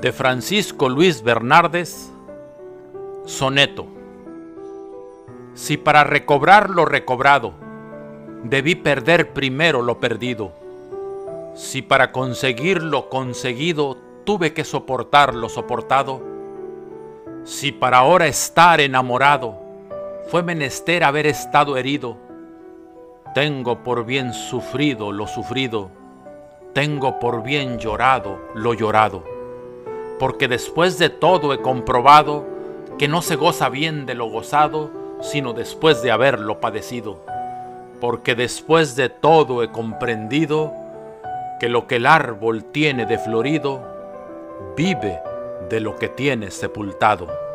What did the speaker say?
de Francisco Luis Bernardes, soneto. Si para recobrar lo recobrado debí perder primero lo perdido, si para conseguir lo conseguido tuve que soportar lo soportado, si para ahora estar enamorado fue menester haber estado herido, tengo por bien sufrido lo sufrido, tengo por bien llorado lo llorado, porque después de todo he comprobado que no se goza bien de lo gozado, sino después de haberlo padecido, porque después de todo he comprendido que lo que el árbol tiene de florido, vive de lo que tiene sepultado.